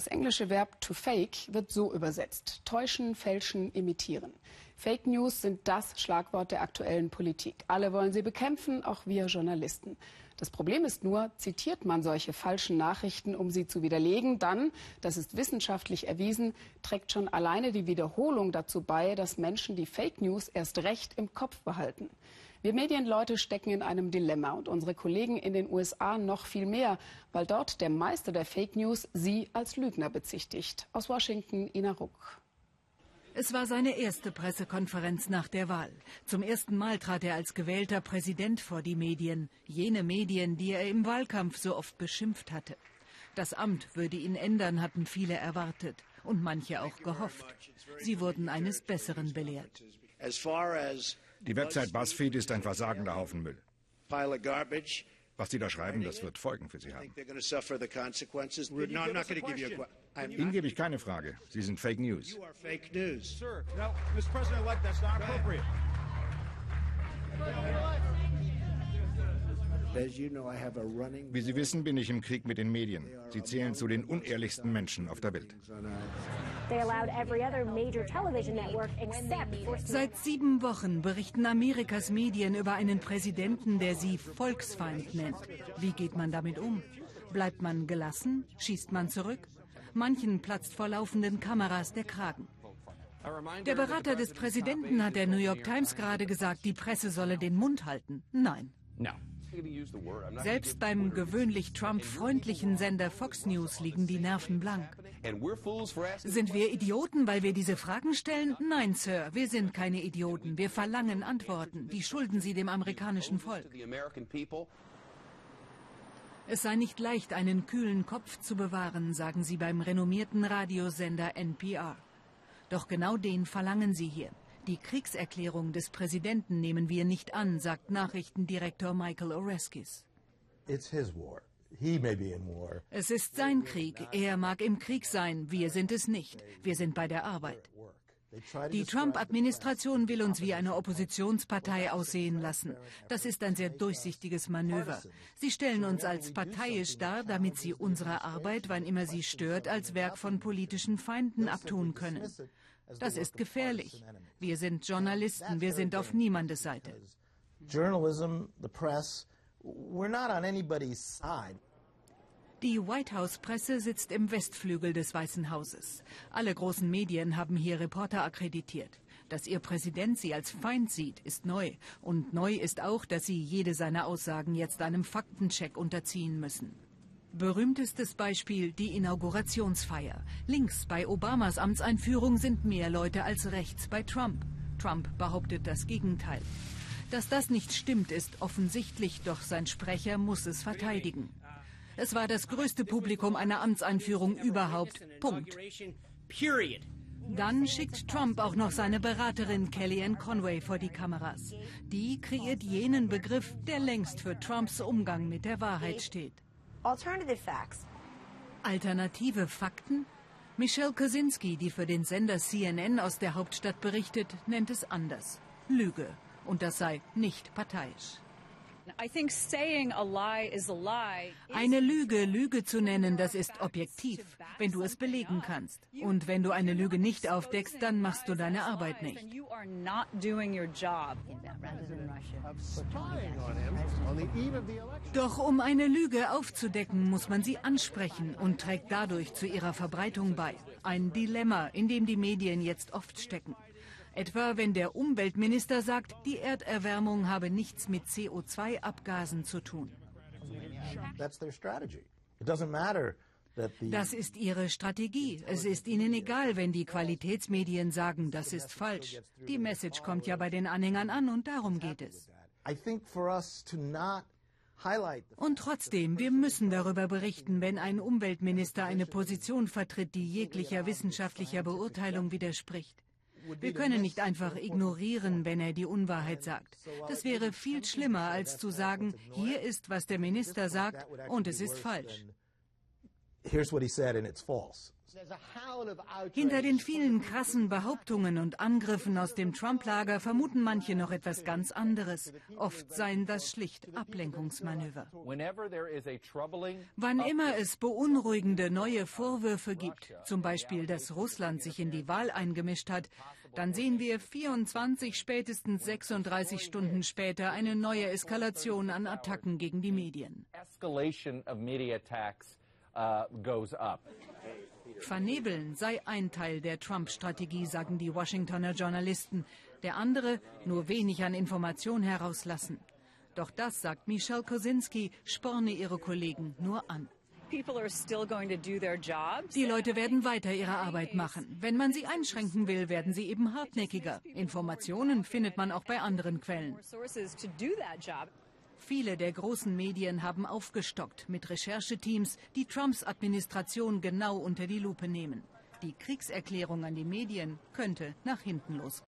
Das englische Verb to fake wird so übersetzt. Täuschen, fälschen, imitieren. Fake News sind das Schlagwort der aktuellen Politik. Alle wollen sie bekämpfen, auch wir Journalisten. Das Problem ist nur, zitiert man solche falschen Nachrichten, um sie zu widerlegen, dann, das ist wissenschaftlich erwiesen, trägt schon alleine die Wiederholung dazu bei, dass Menschen die Fake News erst recht im Kopf behalten. Wir Medienleute stecken in einem Dilemma und unsere Kollegen in den USA noch viel mehr, weil dort der Meister der Fake News sie als Lügner bezichtigt. Aus Washington, Ina Ruck. Es war seine erste Pressekonferenz nach der Wahl. Zum ersten Mal trat er als gewählter Präsident vor die Medien, jene Medien, die er im Wahlkampf so oft beschimpft hatte. Das Amt würde ihn ändern, hatten viele erwartet und manche auch gehofft. Sie wurden eines Besseren belehrt. Die Website BuzzFeed ist ein versagender Haufen Müll. Was Sie da schreiben, das wird Folgen für Sie haben. Ihnen gebe ich keine Frage. Sie sind Fake News. Wie Sie wissen, bin ich im Krieg mit den Medien. Sie zählen zu den unehrlichsten Menschen auf der Welt. Seit sieben Wochen berichten Amerikas Medien über einen Präsidenten, der sie Volksfeind nennt. Wie geht man damit um? Bleibt man gelassen? Schießt man zurück? Manchen platzt vor laufenden Kameras der Kragen. Der Berater des Präsidenten hat der New York Times gerade gesagt, die Presse solle den Mund halten. Nein. Selbst beim gewöhnlich Trump-freundlichen Sender Fox News liegen die Nerven blank. Sind wir Idioten, weil wir diese Fragen stellen? Nein, Sir, wir sind keine Idioten. Wir verlangen Antworten. Die schulden Sie dem amerikanischen Volk. Es sei nicht leicht, einen kühlen Kopf zu bewahren, sagen sie beim renommierten Radiosender NPR. Doch genau den verlangen sie hier. Die Kriegserklärung des Präsidenten nehmen wir nicht an, sagt Nachrichtendirektor Michael Oreskes. Es ist sein Krieg. Er mag im Krieg sein. Wir sind es nicht. Wir sind bei der Arbeit. Die Trump-Administration will uns wie eine Oppositionspartei aussehen lassen. Das ist ein sehr durchsichtiges Manöver. Sie stellen uns als parteiisch dar, damit sie unsere Arbeit, wann immer sie stört, als Werk von politischen Feinden abtun können. Das ist gefährlich. Wir sind Journalisten, wir sind auf niemandes Seite. Die White House-Presse sitzt im Westflügel des Weißen Hauses. Alle großen Medien haben hier Reporter akkreditiert. Dass ihr Präsident sie als Feind sieht, ist neu. Und neu ist auch, dass sie jede seiner Aussagen jetzt einem Faktencheck unterziehen müssen. Berühmtestes Beispiel die Inaugurationsfeier. Links bei Obamas Amtseinführung sind mehr Leute als rechts bei Trump. Trump behauptet das Gegenteil. Dass das nicht stimmt, ist offensichtlich, doch sein Sprecher muss es verteidigen. Es war das größte Publikum einer Amtseinführung überhaupt. Punkt. Dann schickt Trump auch noch seine Beraterin Kellyanne Conway vor die Kameras. Die kreiert jenen Begriff, der längst für Trumps Umgang mit der Wahrheit steht. Alternative Fakten? Michelle Kosinski, die für den Sender CNN aus der Hauptstadt berichtet, nennt es anders. Lüge. Und das sei nicht parteiisch. Eine Lüge Lüge zu nennen, das ist objektiv, wenn du es belegen kannst. Und wenn du eine Lüge nicht aufdeckst, dann machst du deine Arbeit nicht. Doch um eine Lüge aufzudecken, muss man sie ansprechen und trägt dadurch zu ihrer Verbreitung bei. Ein Dilemma, in dem die Medien jetzt oft stecken. Etwa wenn der Umweltminister sagt, die Erderwärmung habe nichts mit CO2-Abgasen zu tun. Das ist ihre Strategie. Es ist ihnen egal, wenn die Qualitätsmedien sagen, das ist falsch. Die Message kommt ja bei den Anhängern an und darum geht es. Und trotzdem, wir müssen darüber berichten, wenn ein Umweltminister eine Position vertritt, die jeglicher wissenschaftlicher Beurteilung widerspricht. Wir können nicht einfach ignorieren, wenn er die Unwahrheit sagt. Das wäre viel schlimmer, als zu sagen, hier ist, was der Minister sagt, und es ist falsch. here's what he said and it's false. Hinter den vielen krassen Behauptungen und Angriffen aus dem Trump-Lager vermuten manche noch etwas ganz anderes. Oft seien das schlicht Ablenkungsmanöver. Wann immer es beunruhigende neue Vorwürfe gibt, zum Beispiel, dass Russland sich in die Wahl eingemischt hat, dann sehen wir 24, spätestens 36 Stunden später eine neue Eskalation an Attacken gegen die Medien. Vernebeln sei ein Teil der Trump-Strategie, sagen die Washingtoner Journalisten. Der andere nur wenig an Information herauslassen. Doch das, sagt Michelle Kosinski, sporne ihre Kollegen nur an. Die Leute werden weiter ihre Arbeit machen. Wenn man sie einschränken will, werden sie eben hartnäckiger. Informationen findet man auch bei anderen Quellen. Viele der großen Medien haben aufgestockt mit Rechercheteams, die Trumps Administration genau unter die Lupe nehmen. Die Kriegserklärung an die Medien könnte nach hinten losgehen.